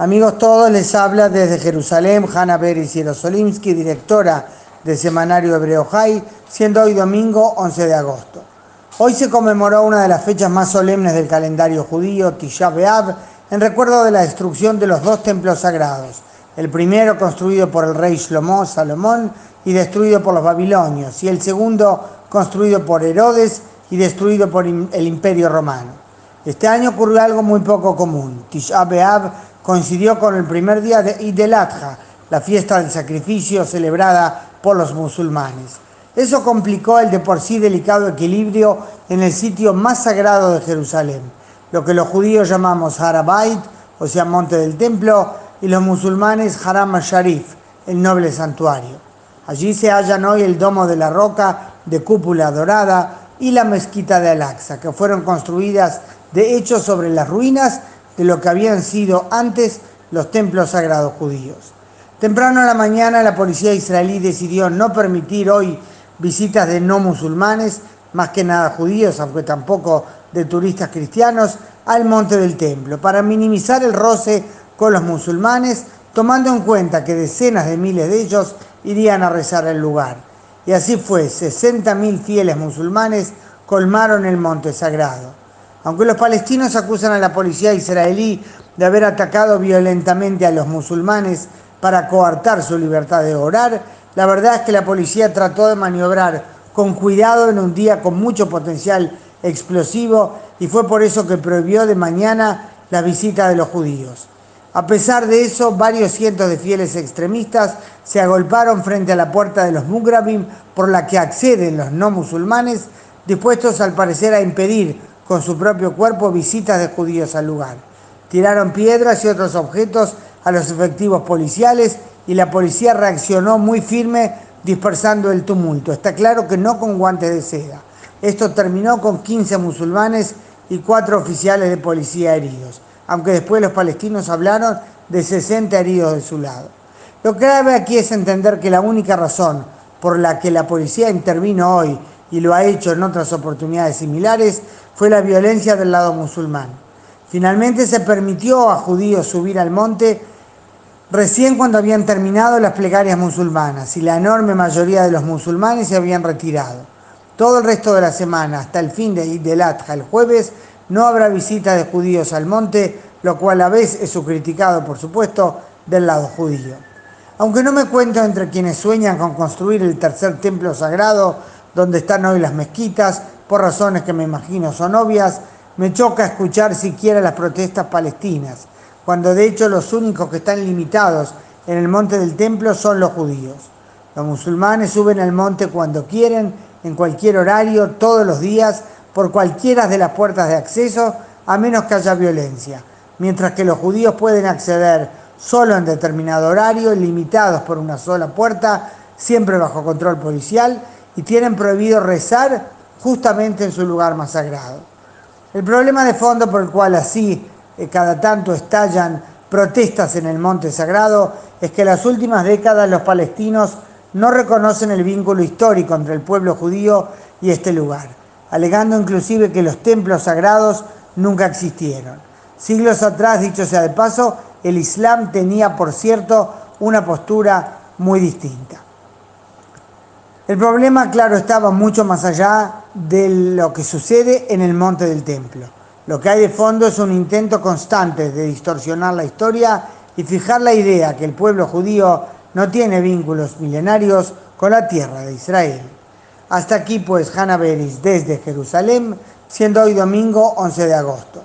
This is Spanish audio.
Amigos todos, les habla desde Jerusalén Hanna Beris Yerosolimsky, directora del semanario Hebreo Jai, siendo hoy domingo 11 de agosto. Hoy se conmemoró una de las fechas más solemnes del calendario judío, Tisha B'Av, en recuerdo de la destrucción de los dos templos sagrados, el primero construido por el rey Shlomo, Salomón, y destruido por los babilonios, y el segundo construido por Herodes y destruido por el imperio romano. Este año ocurrió algo muy poco común. Tisha B'Av coincidió con el primer día de Eid el-Adha, la fiesta del sacrificio celebrada por los musulmanes. Eso complicó el de por sí delicado equilibrio en el sitio más sagrado de Jerusalén, lo que los judíos llamamos Harabait, o sea, monte del templo, y los musulmanes Haram al-Sharif, el noble santuario. Allí se hallan hoy el domo de la roca de cúpula dorada y la mezquita de Al-Aqsa, que fueron construidas de hecho sobre las ruinas de lo que habían sido antes los templos sagrados judíos. Temprano en la mañana la policía israelí decidió no permitir hoy visitas de no musulmanes, más que nada judíos, aunque tampoco de turistas cristianos, al monte del templo, para minimizar el roce con los musulmanes, tomando en cuenta que decenas de miles de ellos irían a rezar el lugar. Y así fue, 60.000 fieles musulmanes colmaron el monte sagrado. Aunque los palestinos acusan a la policía israelí de haber atacado violentamente a los musulmanes para coartar su libertad de orar, la verdad es que la policía trató de maniobrar con cuidado en un día con mucho potencial explosivo y fue por eso que prohibió de mañana la visita de los judíos. A pesar de eso, varios cientos de fieles extremistas se agolparon frente a la puerta de los Mugrabim por la que acceden los no musulmanes, dispuestos al parecer a impedir con su propio cuerpo visitas de judíos al lugar. Tiraron piedras y otros objetos a los efectivos policiales y la policía reaccionó muy firme dispersando el tumulto. Está claro que no con guantes de seda. Esto terminó con 15 musulmanes y 4 oficiales de policía heridos, aunque después los palestinos hablaron de 60 heridos de su lado. Lo grave aquí es entender que la única razón por la que la policía intervino hoy y lo ha hecho en otras oportunidades similares fue la violencia del lado musulmán. Finalmente se permitió a judíos subir al monte recién cuando habían terminado las plegarias musulmanas y la enorme mayoría de los musulmanes se habían retirado. Todo el resto de la semana, hasta el fin de Eid el Adha, el jueves, no habrá visita de judíos al monte, lo cual a veces es criticado, por supuesto, del lado judío. Aunque no me cuento entre quienes sueñan con construir el tercer templo sagrado, donde están hoy las mezquitas, por razones que me imagino son obvias, me choca escuchar siquiera las protestas palestinas, cuando de hecho los únicos que están limitados en el monte del templo son los judíos. Los musulmanes suben al monte cuando quieren, en cualquier horario, todos los días, por cualquiera de las puertas de acceso, a menos que haya violencia, mientras que los judíos pueden acceder solo en determinado horario, limitados por una sola puerta, siempre bajo control policial, y tienen prohibido rezar justamente en su lugar más sagrado. El problema de fondo por el cual así eh, cada tanto estallan protestas en el monte sagrado es que en las últimas décadas los palestinos no reconocen el vínculo histórico entre el pueblo judío y este lugar, alegando inclusive que los templos sagrados nunca existieron. Siglos atrás, dicho sea de paso, el Islam tenía, por cierto, una postura muy distinta. El problema, claro, estaba mucho más allá de lo que sucede en el monte del templo. Lo que hay de fondo es un intento constante de distorsionar la historia y fijar la idea que el pueblo judío no tiene vínculos milenarios con la tierra de Israel. Hasta aquí pues Hanna Beris desde Jerusalén, siendo hoy domingo 11 de agosto.